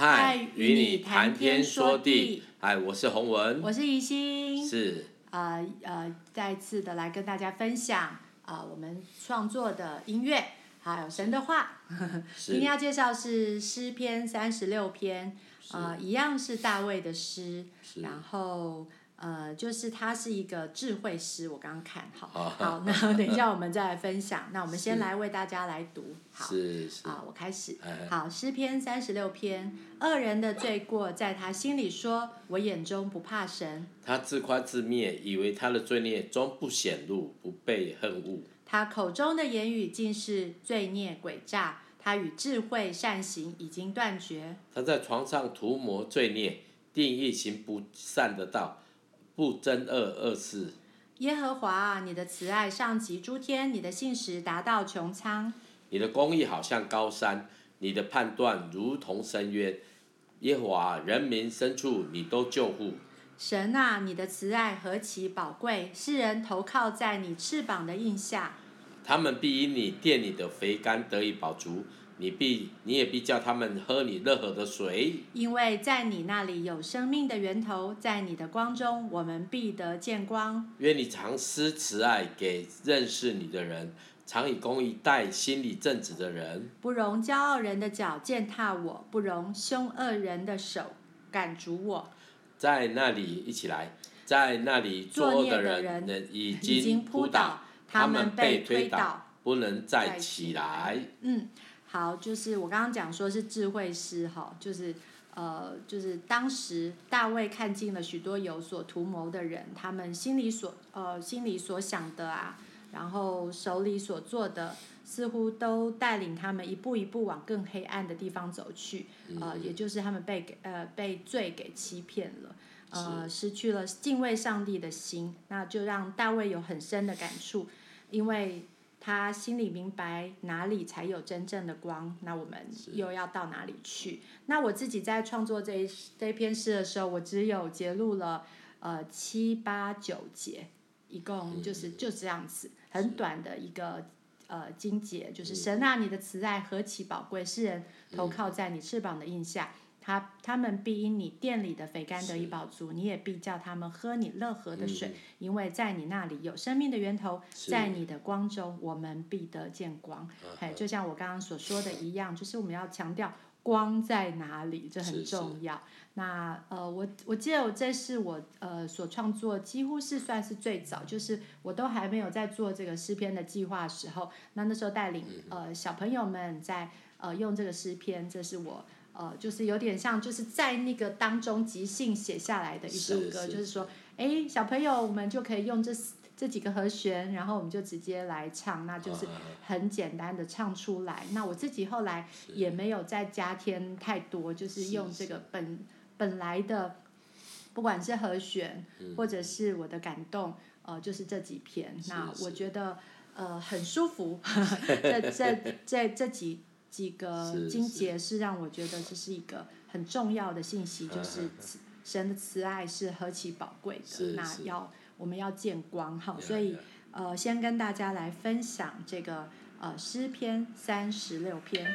嗨，与你谈天说地。嗨，我是洪文，我是宜心。是。呃呃，再次的来跟大家分享啊、呃，我们创作的音乐，还有神的话。今天要介绍是诗篇三十六篇，呃，一样是大卫的诗，然后。呃，就是他是一个智慧师，我刚刚看好，好，那 等一下我们再来分享。那我们先来为大家来读，好，是我开始，好，诗篇三十六篇，恶人的罪过在他心里说，我眼中不怕神。他自夸自灭，以为他的罪孽终不显露，不被恨恶。他口中的言语尽是罪孽诡诈，他与智慧善行已经断绝。他在床上涂抹罪孽，定义行不善的道。不争恶恶事。耶和华啊，你的慈爱上及诸天，你的信实达到穹苍。你的公义好像高山，你的判断如同深渊。耶和华，人民深处你都救护。神啊，你的慈爱何其宝贵！世人投靠在你翅膀的印下。他们必因你殿里的肥甘得以饱足。你必，你也必叫他们喝你乐河的水，因为在你那里有生命的源头，在你的光中，我们必得见光。愿你常施慈爱给认识你的人，常以公义待心里正直的人。不容骄傲人的脚践踏我，不容凶恶人的手赶逐我。在那里，一起来，在那里作恶的人已经扑倒，他们被推倒，不能再起来。嗯。好，就是我刚刚讲说是智慧师哈，就是呃，就是当时大卫看尽了许多有所图谋的人，他们心里所呃心里所想的啊，然后手里所做的，似乎都带领他们一步一步往更黑暗的地方走去，呃，也就是他们被给呃被罪给欺骗了，呃，失去了敬畏上帝的心，那就让大卫有很深的感触，因为。他心里明白哪里才有真正的光，那我们又要到哪里去？那我自己在创作这一这一篇诗的时候，我只有截录了呃七八九节，一共就是就这样子，很短的一个呃经节，就是神啊，你的慈爱何其宝贵，世人投靠在你翅膀的印下。他他们必因你店里的肥甘得以饱足，你也必叫他们喝你乐河的水，嗯，因为在你那里有生命的源头，在你的光中我们必得见光。嘿，就像我刚刚所说的一样，就是我们要强调光在哪里，这很重要。那呃，我我记得我这是我呃所创作，几乎是算是最早，就是我都还没有在做这个诗篇的计划的时候，那那时候带领呃小朋友们在呃用这个诗篇，这是我。呃，就是有点像，就是在那个当中即兴写下来的一首歌，是是是就是说，哎，小朋友我们就可以用这这几个和弦，然后我们就直接来唱，那就是很简单的唱出来。那我自己后来也没有再加添太多，就是用这个本本来的，不管是和弦或者是我的感动，呃，就是这几篇。那我觉得呃很舒服，这这这这几。几个经节是让我觉得这是一个很重要的信息，就是神的慈爱是何其宝贵的。那要我们要见光哈，所以呃，先跟大家来分享这个呃诗篇三十六篇。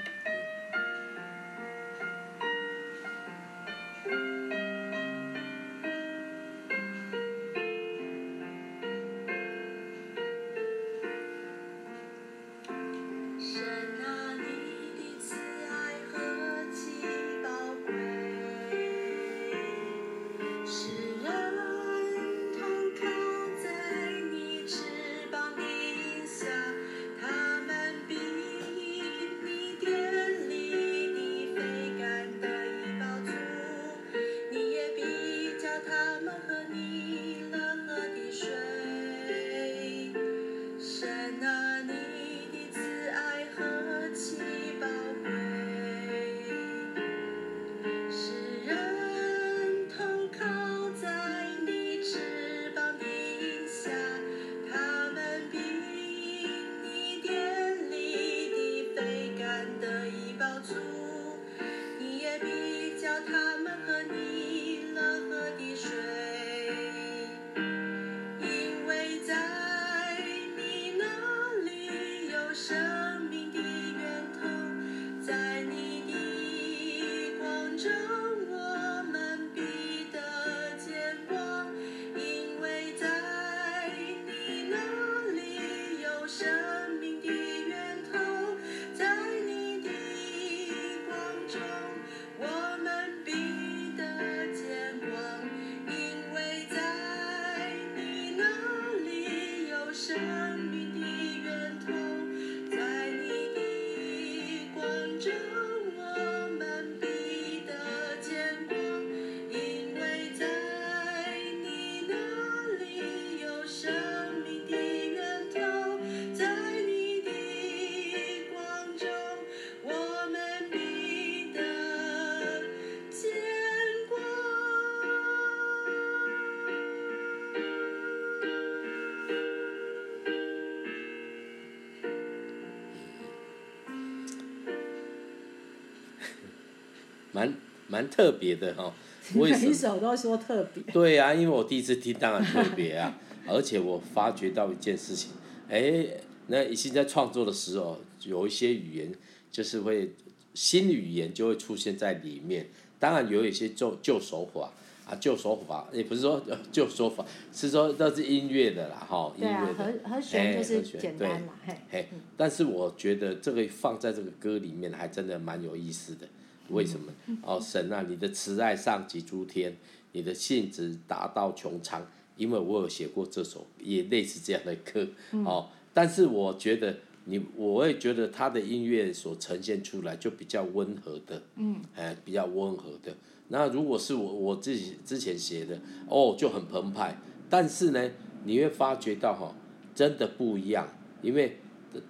蛮蛮特别的哈。为什么？每一首都说特别。对啊，因为我第一次听，当然特别啊。而且我发觉到一件事情，哎，那已经在创作的时候，有一些语言就是会新语言就会出现在里面。当然有一些旧旧手法啊，旧手法也不是说旧手法，是说都是音乐的啦，哈，音乐的。和和弦就是简单嘛，嘿。嘿，但是我觉得这个放在这个歌里面还真的蛮有意思的。为什么？哦，神啊，你的慈爱上及诸天，你的信实达到穹苍。因为我有写过这首也类似这样的歌，哦，但是我觉得你，我也觉得他的音乐所呈现出来就比较温和的，嗯，哎，比较温和的。那如果是我我自己之前写的，哦，就很澎湃。但是呢，你会发觉到哈，真的不一样。因为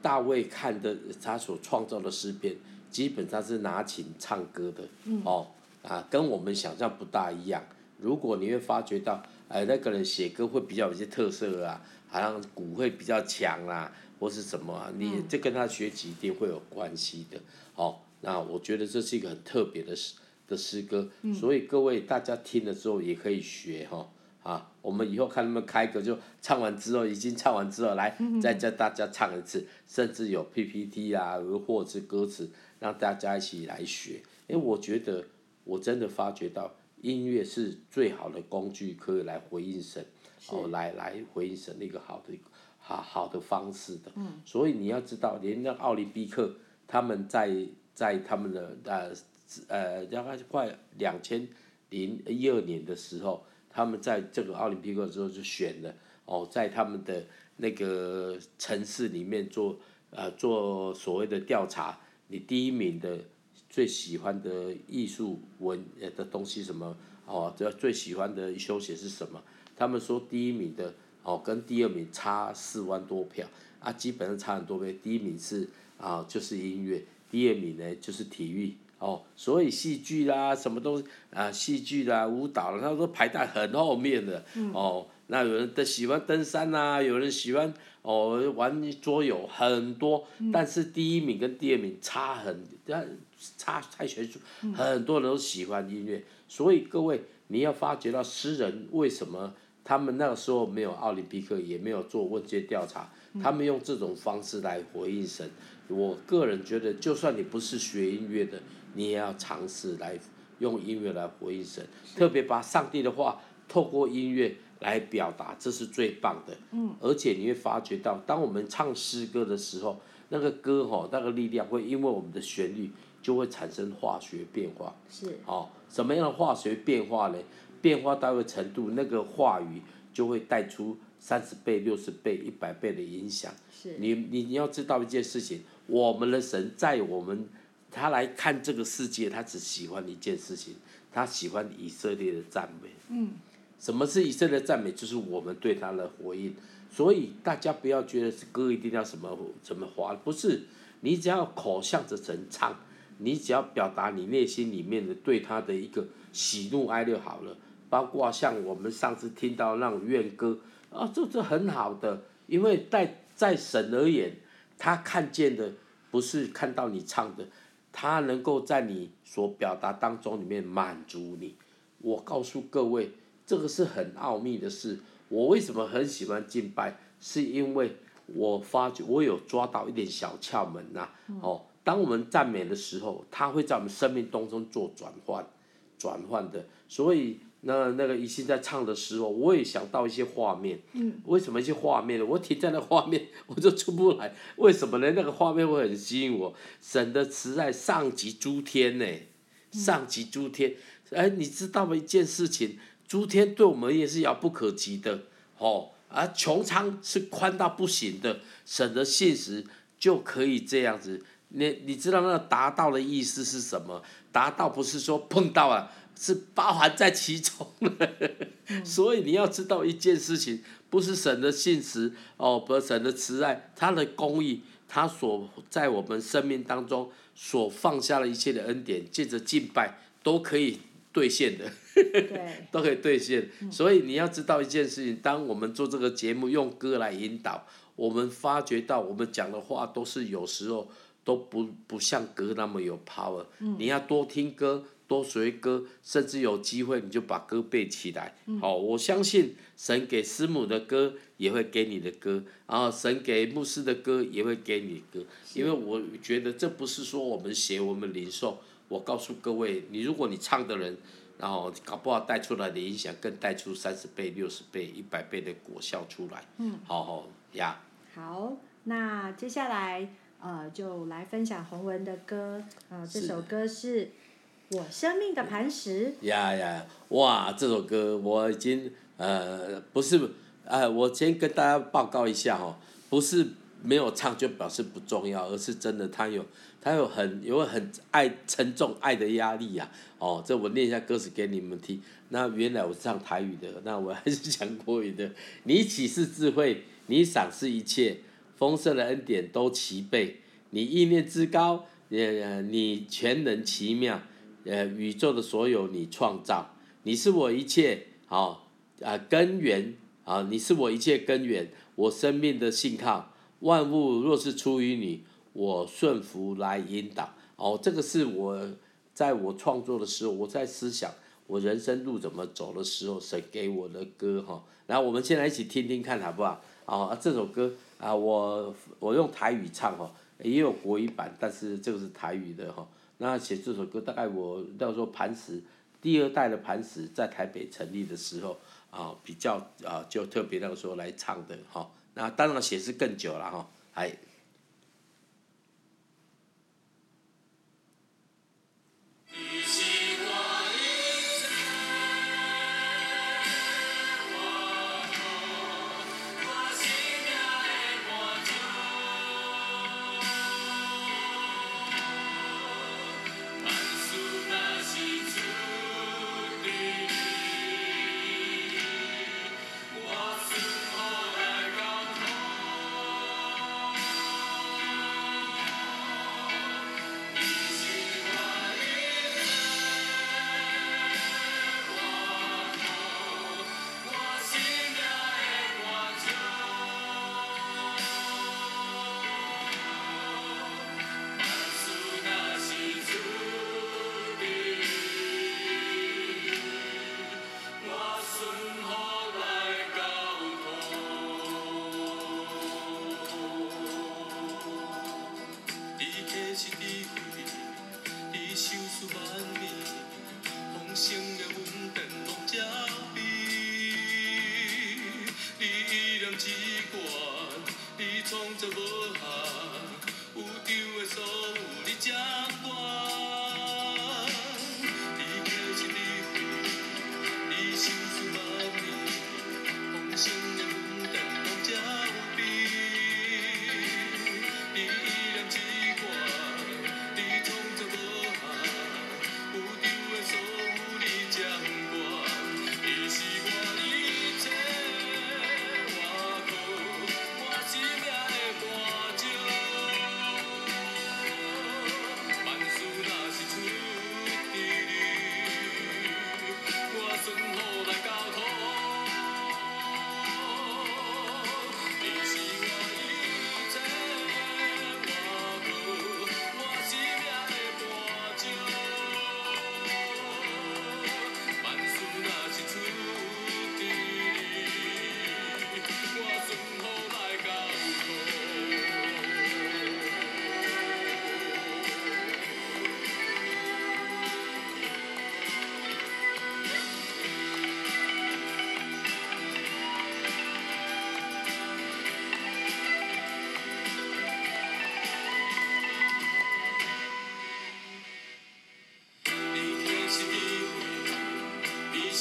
大卫看的他所创造的诗篇，基本上是拿琴唱歌的，哦，啊，跟我们想象不大一样。如果你会发觉到。哎，那个人写歌会比较有些特色啊，好像鼓会比较强啊，或是什么啊，你这跟他学习一定会有关系的。哦，那我觉得这是一个很特别的诗的诗歌，所以各位大家听了之后也可以学哈。啊，我们以后看他们开歌就唱完之后，已经唱完之后来再教大家唱一次，甚至有 PPT 啊，或者是歌词让大家一起来学。因为我觉得我真的发觉到。音乐是最好的工具，可以来回应神，哦，来来回应神的一个好的好好的方式的。嗯。所以你要知道，连那奥林匹克，他们在在他们的呃呃，大概快两千零一二年的时候，他们在这个奥林匹克的时候就选了哦，在他们的那个城市里面做呃做所谓的调查，你第一名的。最喜欢的艺术文的东西什么？哦，这最喜欢的休闲是什么？他们说第一名的哦，跟第二名差四万多票啊，基本上差很多倍。第一名是啊，就是音乐；第二名呢就是体育哦，所以戏剧啦，什么都啊，戏剧啦、舞蹈啦，他说排在很后面的哦。那有人的喜欢登山呐，有人喜欢哦玩桌游，很多。但是第一名跟第二名差很，差太悬殊。很多人都喜欢音乐，所以各位你要发觉到诗人为什么他们那个时候没有奥林匹克，也没有做问卷调查，他们用这种方式来回应神。我个人觉得，就算你不是学音乐的，你也要尝试来用音乐来回应神，特别把上帝的话透过音乐。来表达，这是最棒的。嗯，而且你会发觉到，当我们唱诗歌的时候，那个歌吼，那个力量会因为我们的旋律就会产生化学变化。是。哦，什么样的化学变化呢？变化到一个程度，那个话语就会带出三十倍、六十倍、一百倍的影响。是。你你你要知道一件事情，我们的神在我们他来看这个世界，他只喜欢一件事情，他喜欢以色列的赞美。嗯。什么是以色列赞美？就是我们对他的回应。所以大家不要觉得是歌一定要什么什么华，不是。你只要口向着神唱，你只要表达你内心里面的对他的一个喜怒哀乐好了。包括像我们上次听到那种怨歌啊，这这很好的，因为在在神而言，他看见的不是看到你唱的，他能够在你所表达当中里面满足你。我告诉各位。这个是很奥秘的事。我为什么很喜欢敬拜？是因为我发觉我有抓到一点小窍门呐、啊。哦，当我们赞美的时候，它会在我们生命当中做转换，转换的。所以那那个一心在唱的时候，我也想到一些画面。嗯。为什么一些画面？我停在那画面，我就出不来。为什么呢？那个画面会很吸引我。神的慈爱上及诸天呢？上及诸天。哎，你知道吗？一件事情。诸天对我们也是遥不可及的，哦，而穹苍是宽到不行的，神的信实就可以这样子。你你知道那个达到的意思是什么？达到不是说碰到啊，是包含在其中了。所以你要知道一件事情，不是神的信实哦，不是神的慈爱，他的公义，他所在我们生命当中所放下的一切的恩典，借着敬拜都可以兑现的。对，都可以兑现。所以你要知道一件事情，当我们做这个节目，用歌来引导，我们发觉到我们讲的话都是有时候都不不像歌那么有 power。你要多听歌，多学歌，甚至有机会你就把歌背起来。好，我相信神给师母的歌也会给你的歌，然后神给牧师的歌也会给你的歌，因为我觉得这不是说我们写我们领受。我告诉各位，你如果你唱的人，然后搞不好带出来的影响，更带出三十倍、六十倍、一百倍的果效出来。嗯，好好呀。好，那接下来呃，就来分享洪文的歌。呃，这首歌是我生命的磐石。呀呀，哇！这首歌我已经呃，不是，呃，我先跟大家报告一下哦，不是没有唱就表示不重要，而是真的它有。他有很有很爱沉重爱的压力呀、啊，哦，这我念一下歌词给你们听。那原来我是唱台语的，那我还是讲国语的。你启示智慧，你赏赐一切丰盛的恩典都齐备。你意念之高，呃，你全能奇妙，呃，宇宙的所有你创造。你是我一切好啊、根源啊，你是我一切根源，我生命的信靠。万物若是出于你。我顺服来引导，哦，这个是我在我创作的时候，我在思想我人生路怎么走的时候，神给我的歌哈。然后我们现在一起听听看好不好？哦，这首歌啊，我我用台语唱哈，也有国语版，但是这个是台语的哈。那写这首歌大概我到时候磐石第二代的磐石在台北成立的时候啊，比较啊就特别那个时候来唱的哈。那当然写是更久了哈，还。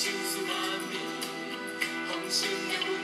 心思万变，红心。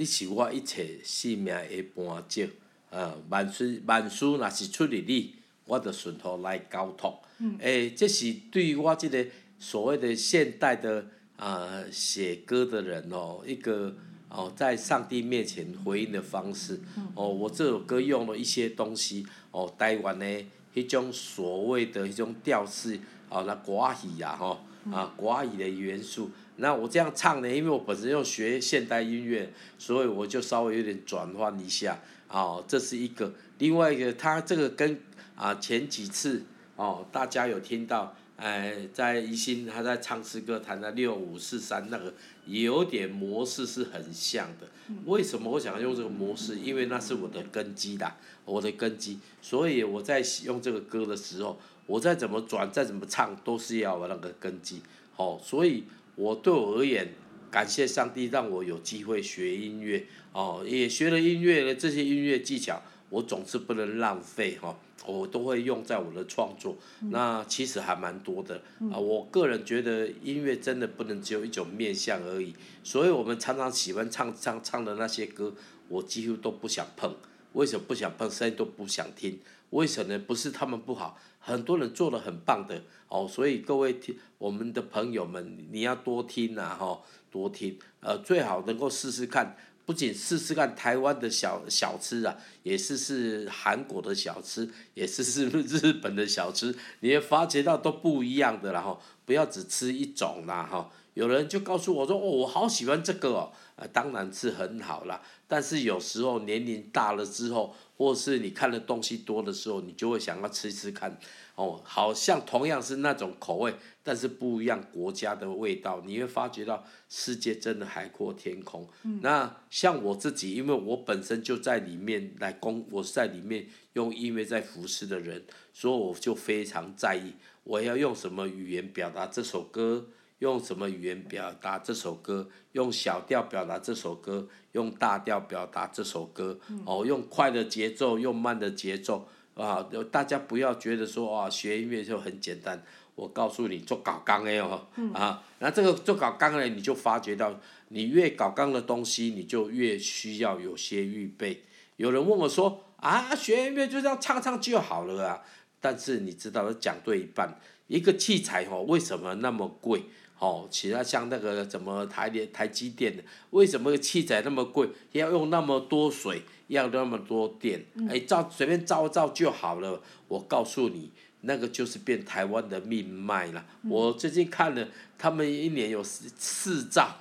你是我一切性命的绊脚，呃，万事万事若是出于你，我就顺服来交托。诶、这是对于我即个所谓的现代的啊、呃、写歌的人哦，一个哦在上帝面前回应的方式。哦，我这首歌用了一些东西哦，台湾的迄种所谓的迄种调式，哦，那歌仔戏啊，吼，啊，歌仔戏的元素。那我这样唱呢，因为我本身又学现代音乐，所以我就稍微有点转换一下，哦，这是一个。另外一个，他这个跟啊前几次哦，大家有听到，哎，在宜兴他在唱诗歌弹的六五四三那个，有点模式是很像的。为什么我想用这个模式？因为那是我的根基啦，我的根基。所以我在用这个歌的时候，我再怎么转，再怎么唱，都是要那个根基。哦，所以。我对我而言，感谢上帝让我有机会学音乐哦，也学了音乐的这些音乐技巧，我总是不能浪费哈，我都会用在我的创作。那其实还蛮多的啊，我个人觉得音乐真的不能只有一种面向而已，所以我们常常喜欢唱唱唱的那些歌，我几乎都不想碰。为什么不想碰？声音都不想听。为什么？不是他们不好，很多人做的很棒的哦。所以各位听我们的朋友们，你要多听呐，哈，多听。呃，最好能够试试看，不仅试试看台湾的小小吃啊，也试试韩国的小吃，也试试日本的小吃，你会发觉到都不一样的，然后不要只吃一种啦，哈。有人就告诉我说：“哦，我好喜欢这个哦。”呃，当然是很好啦。但是有时候年龄大了之后，或是你看的东西多的时候，你就会想要吃吃看。哦，好像同样是那种口味，但是不一样国家的味道，你会发觉到世界真的海阔天空。那像我自己，因为我本身就在里面来工，我是在里面用音乐在服侍的人，所以我就非常在意我要用什么语言表达这首歌。用什么语言表达这首歌？用小调表达这首歌，用大调表达这首歌。哦，用快的节奏，用慢的节奏啊！大家不要觉得说啊，学音乐就很简单。我告诉你，做搞钢的哦，啊，那这个做搞钢的，你就发觉到，你越搞钢的东西，你就越需要有些预备。有人问我说啊，学音乐就这样唱唱就好了啊？但是你知道，讲对一半，一个器材哦，为什么那么贵？哦，其他像那个怎么台电、台积电的，为什么器材那么贵？要用那么多水，要那么多电？哎，照随便照照就好了。我告诉你，那个就是变台湾的命脉了。我最近看了，他们一年有四四兆，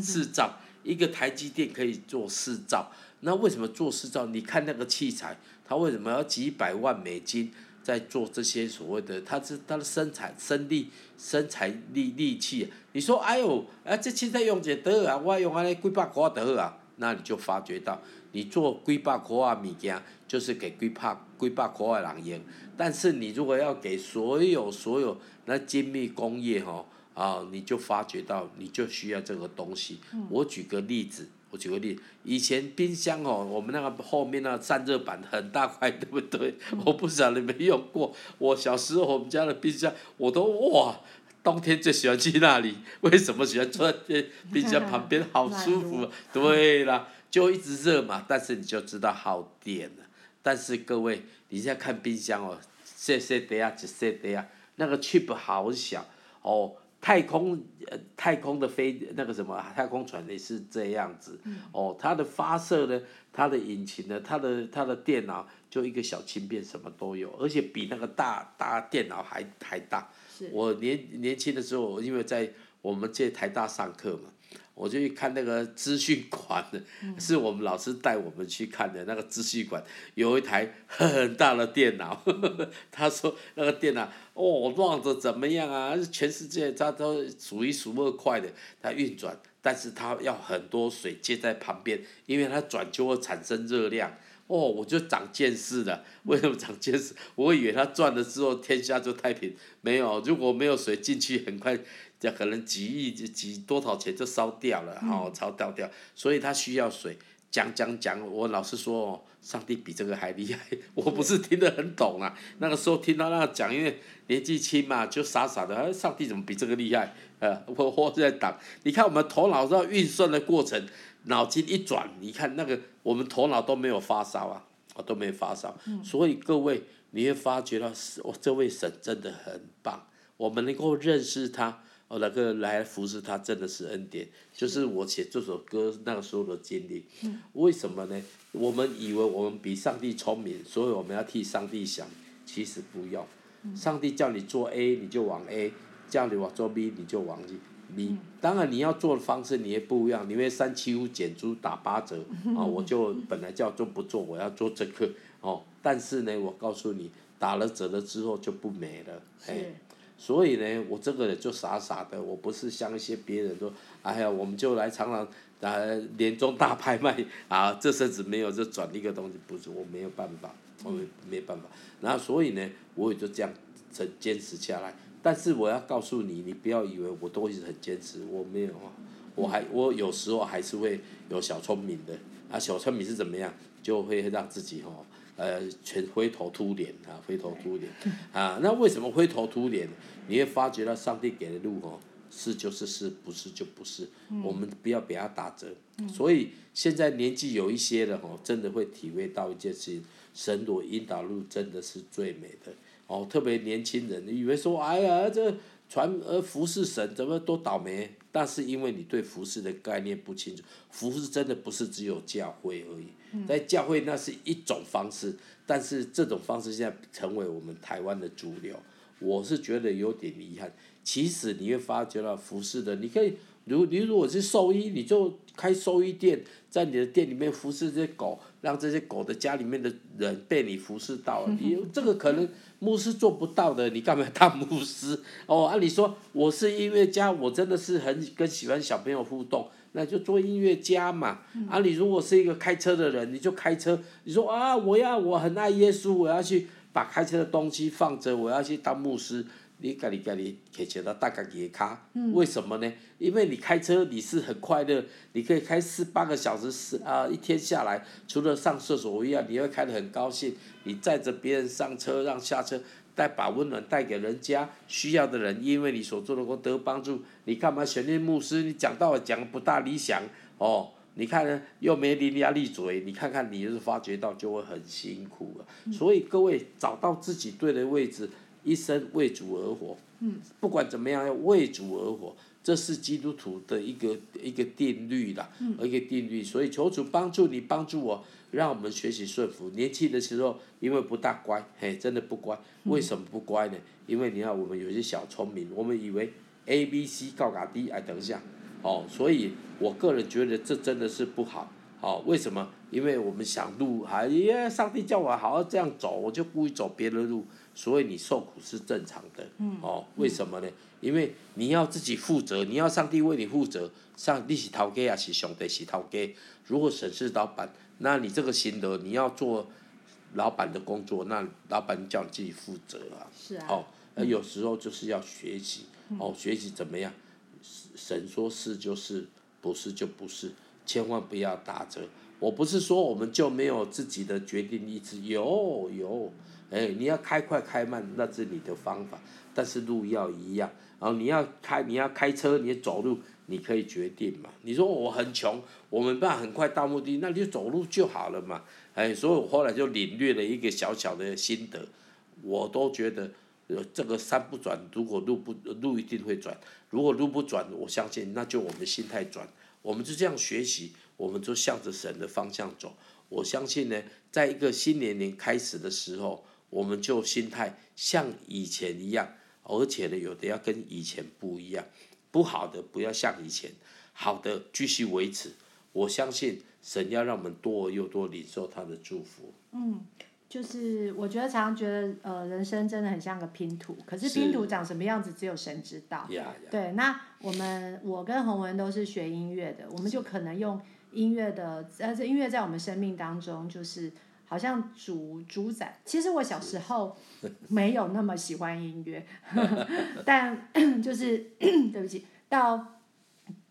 四兆，一个台积电可以做四兆。那为什么做四兆？你看那个器材，它为什么要几百万美金？在做这些所谓的，他是他的生产、生力、生产力利器。你说，哎呦，啊，这器材用者得啊，我用安尼几百块得啊，那你就发觉到，你做几百块啊物件，就是给几百几百块的人用。但是你如果要给所有所有那精密工业吼，啊，你就发觉到，你就需要这个东西。我举个例子。我举个例，以前冰箱哦，我们那个后面那个散热板很大块，对不对？我不晓得你没用过。我小时候我们家的冰箱，我都哇，冬天最喜欢去那里。为什么喜欢坐在冰箱旁边？好舒服。对啦，就一直热嘛。但是你就知道耗电了。但是各位，你现在看冰箱哦，细细的啊，一细的啊，那个 chip 好小哦。太空呃，太空的飞那个什么太空船也是这样子，哦，它的发射呢，它的引擎呢，它的它的电脑就一个小轻便，什么都有，而且比那个大大电脑还还大。我年年轻的时候，因为在我们这台大上课嘛。我就去看那个资讯馆的，是我们老师带我们去看的那个资讯馆，有一台很大的电脑，呵呵，他说那个电脑哦，run 的怎么样啊？全世界它都数一数二快的，它运转，但是它要很多水接在旁边，因为它转就会产生热量。哦，我就长见识了。为什么长见识？我以为它转了之后天下就太平，没有，如果没有水进去，很快。这可能几亿几几多少钱就烧掉了，哦，烧掉掉，所以它需要水。讲讲讲，我老实说，上帝比这个还厉害。我不是听得很懂啊，那个时候听到那个讲，因为年纪轻嘛，就傻傻的，哎，上帝怎么比这个厉害？呃，我我在挡。你看我们头脑在运算的过程，脑筋一转，你看那个我们头脑都没有发烧啊，我都没有发烧。嗯、所以各位，你会发觉到，我这位神真的很棒，我们能够认识他。哦，那个来服侍他真的是恩典，就是我写这首歌那个时候的经历。嗯、为什么呢？我们以为我们比上帝聪明，所以我们要替上帝想，其实不用。嗯、上帝叫你做 A，你就往 A；叫你往做 B，你就往 B。嗯、当然你要做的方式你也不一样，你会三七五减租打八折啊！我就 本来叫做不做，我要做这个哦。但是呢，我告诉你，打了折了之后就不美了。是所以呢，我这个人就傻傻的，我不是像一些别人说，哎呀，我们就来常常啊年终大拍卖啊，这阵子没有就转一个东西，不是我没有办法，我没没办法。然后所以呢，我也就这样坚坚持下来。但是我要告诉你，你不要以为我都一直很坚持，我没有啊，我还我有时候还是会有小聪明的啊，小聪明是怎么样，就会让自己哦。呃，全灰头土脸啊，灰头土脸啊，那为什么灰头土脸？你会发觉到上帝给的路哦，是就是是，不是就不是。嗯、我们不要给他打折。嗯、所以现在年纪有一些的哦，真的会体会到一件事情，神所引导路真的是最美的哦。特别年轻人，你以为说，哎呀，这传呃服侍神怎么多倒霉？但是因为你对服饰的概念不清楚，服饰真的不是只有教会而已。在教会那是一种方式，但是这种方式现在成为我们台湾的主流，我是觉得有点遗憾。其实你会发觉到服饰的，你可以，如你如果是兽医，你就开兽医店，在你的店里面服侍这些狗，让这些狗的家里面的人被你服侍到了。你这个可能牧师做不到的，你干嘛要当牧师？哦，按理说我是音乐家，我真的是很跟喜欢小朋友互动。那就做音乐家嘛，嗯、啊，你如果是一个开车的人，你就开车。你说啊，我要我很爱耶稣，我要去把开车的东西放着，我要去当牧师。你咖哩咖哩，开车到大家给卡，嗯、为什么呢？因为你开车你是很快乐，你可以开四八个小时，十啊，一天下来，除了上厕所一样，你会开得很高兴。你载着别人上车，让下车。带把温暖带给人家需要的人，因为你所做的功德帮助，你干嘛选任牧师？你讲道讲不大理想哦，你看呢又没伶牙俐嘴，你看看你就是发觉到就会很辛苦了。嗯、所以各位找到自己对的位置，一生为主而活。嗯，不管怎么样要为主而活，这是基督徒的一个一个定律啦，嗯、一个定律。所以求主帮助你，帮助我。让我们学习顺服。年轻的时候，因为不大乖，嘿，真的不乖。为什么不乖呢？因为你看，我们有些小聪明，我们以为 A、B、C 高嘎低，哎，等一下，哦，所以我个人觉得这真的是不好。哦，为什么？因为我们想路，哎呀，上帝叫我好好这样走，我就故意走别的路，所以你受苦是正常的。哦，为什么呢？因为你要自己负责，你要上帝为你负责。上帝是头家还是上帝是头家？如果神是老板。那你这个心得，你要做老板的工作，那老板叫你自己负责啊。是啊。哦，那有时候就是要学习，嗯、哦，学习怎么样？神说是就是，不是就不是，千万不要打折。我不是说我们就没有自己的决定意志，有有，哎，你要开快开慢，那是你的方法，但是路要一样。然后你要开，你要开车，你走路。你可以决定嘛？你说我很穷，我们办很快到目的，那你就走路就好了嘛。哎，所以我后来就领略了一个小小的心得，我都觉得，呃，这个山不转，如果路不路一定会转，如果路不转，我相信那就我们心态转，我们就这样学习，我们就向着神的方向走。我相信呢，在一个新年龄开始的时候，我们就心态像以前一样，而且呢，有的要跟以前不一样。不好的不要像以前，好的继续维持。我相信神要让我们多而又多领受他的祝福。嗯，就是我觉得常常觉得，呃，人生真的很像个拼图，可是拼图长什么样子，只有神知道。是对，那我们我跟洪文都是学音乐的，我们就可能用音乐的，呃，这音乐在我们生命当中就是。好像主主宰，其实我小时候没有那么喜欢音乐，但 就是 对不起，到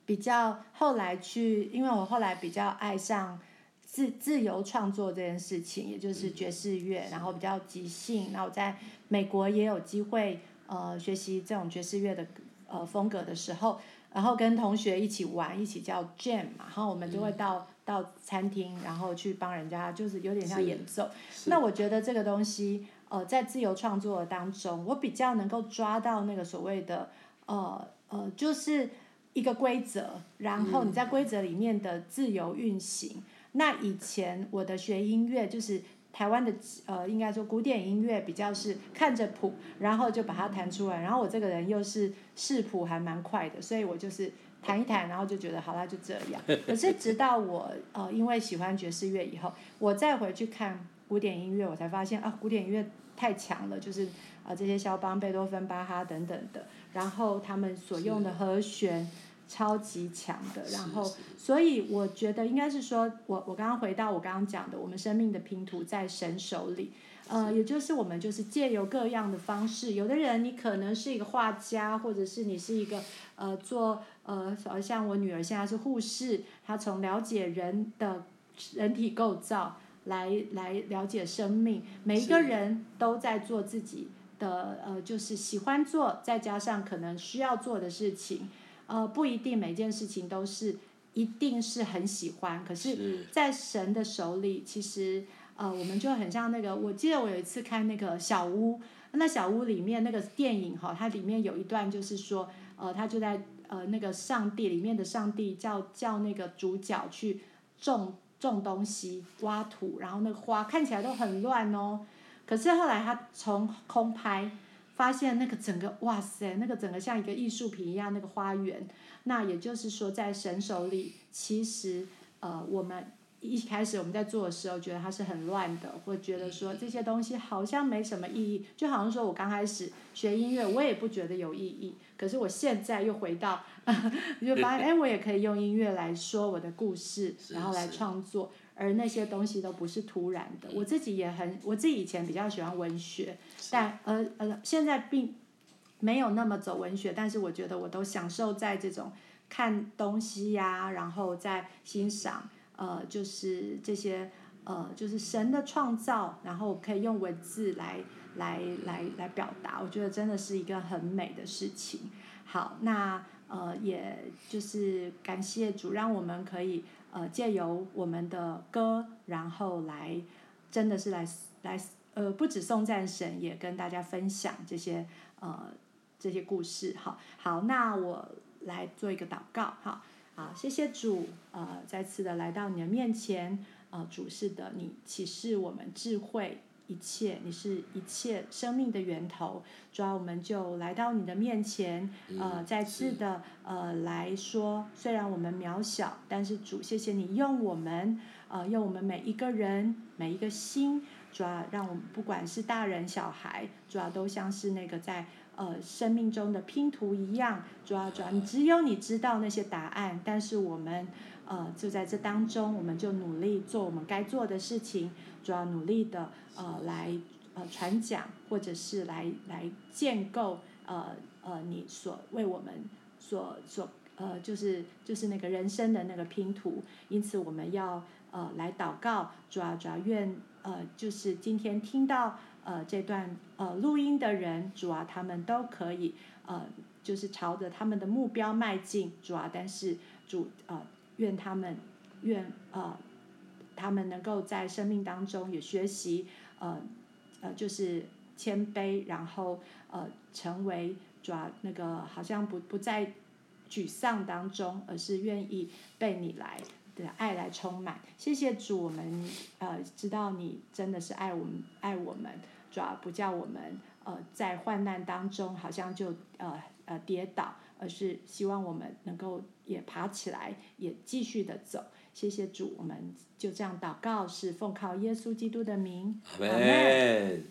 比较后来去，因为我后来比较爱上自自由创作这件事情，也就是爵士乐，然后比较即兴，然后在美国也有机会呃学习这种爵士乐的。呃风格的时候，然后跟同学一起玩，一起叫 jam 嘛，然后我们就会到、嗯、到餐厅，然后去帮人家，就是有点像演奏。那我觉得这个东西，呃，在自由创作当中，我比较能够抓到那个所谓的呃呃，就是一个规则，然后你在规则里面的自由运行。嗯、那以前我的学音乐就是。台湾的呃，应该说古典音乐比较是看着谱，然后就把它弹出来。然后我这个人又是视谱还蛮快的，所以我就是弹一弹，然后就觉得好啦，就这样。可是直到我呃，因为喜欢爵士乐以后，我再回去看古典音乐，我才发现啊，古典音乐太强了，就是啊、呃、这些肖邦、贝多芬、巴哈等等的，然后他们所用的和弦。超级强的，然后，所以我觉得应该是说，我我刚刚回到我刚刚讲的，我们生命的拼图在神手里，呃，也就是我们就是借由各样的方式，有的人你可能是一个画家，或者是你是一个呃做呃，像我女儿现在是护士，她从了解人的人体构造来来了解生命，每一个人都在做自己的呃，就是喜欢做，再加上可能需要做的事情。呃，不一定每件事情都是一定是很喜欢，可是，在神的手里，其实呃，我们就很像那个。我记得我有一次看那个小屋，那小屋里面那个电影哈，它里面有一段就是说，呃，他就在呃那个上帝里面的上帝叫叫那个主角去种种东西，挖土，然后那个花看起来都很乱哦，可是后来他从空拍。发现那个整个哇塞，那个整个像一个艺术品一样那个花园，那也就是说在神手里，其实呃我们一开始我们在做的时候觉得它是很乱的，或觉得说这些东西好像没什么意义，就好像说我刚开始学音乐，我也不觉得有意义，可是我现在又回到，就发现 哎，我也可以用音乐来说我的故事，然后来创作。而那些东西都不是突然的，我自己也很，我自己以前比较喜欢文学，但呃呃，现在并没有那么走文学，但是我觉得我都享受在这种看东西呀、啊，然后在欣赏呃，就是这些呃，就是神的创造，然后可以用文字来来来来表达，我觉得真的是一个很美的事情。好，那呃，也就是感谢主，让我们可以。呃，借由我们的歌，然后来，真的是来来呃，不止颂赞神，也跟大家分享这些呃这些故事。好，好，那我来做一个祷告。好，好，谢谢主，呃，再次的来到你的面前，呃，主是的，你启示我们智慧。一切，你是一切生命的源头。主要我们就来到你的面前，呃，再次的呃来说，虽然我们渺小，但是主，谢谢你用我们，呃，用我们每一个人每一个心，主要让我们不管是大人小孩，主要都像是那个在呃生命中的拼图一样。主要主要，你只有你知道那些答案，但是我们呃就在这当中，我们就努力做我们该做的事情。主要努力的呃来呃传讲，或者是来来建构呃呃你所为我们所所呃就是就是那个人生的那个拼图，因此我们要呃来祷告，主要主要愿呃就是今天听到呃这段呃录音的人，主要他们都可以呃就是朝着他们的目标迈进，主要但是主呃愿他们愿呃。他们能够在生命当中也学习，呃，呃，就是谦卑，然后呃，成为抓那个好像不不在沮丧当中，而是愿意被你来的爱来充满。谢谢主，我们呃知道你真的是爱我们，爱我们，抓不叫我们呃在患难当中好像就呃呃跌倒，而是希望我们能够也爬起来，也继续的走。谢谢主，我们就这样祷告，是奉靠耶稣基督的名，阿门。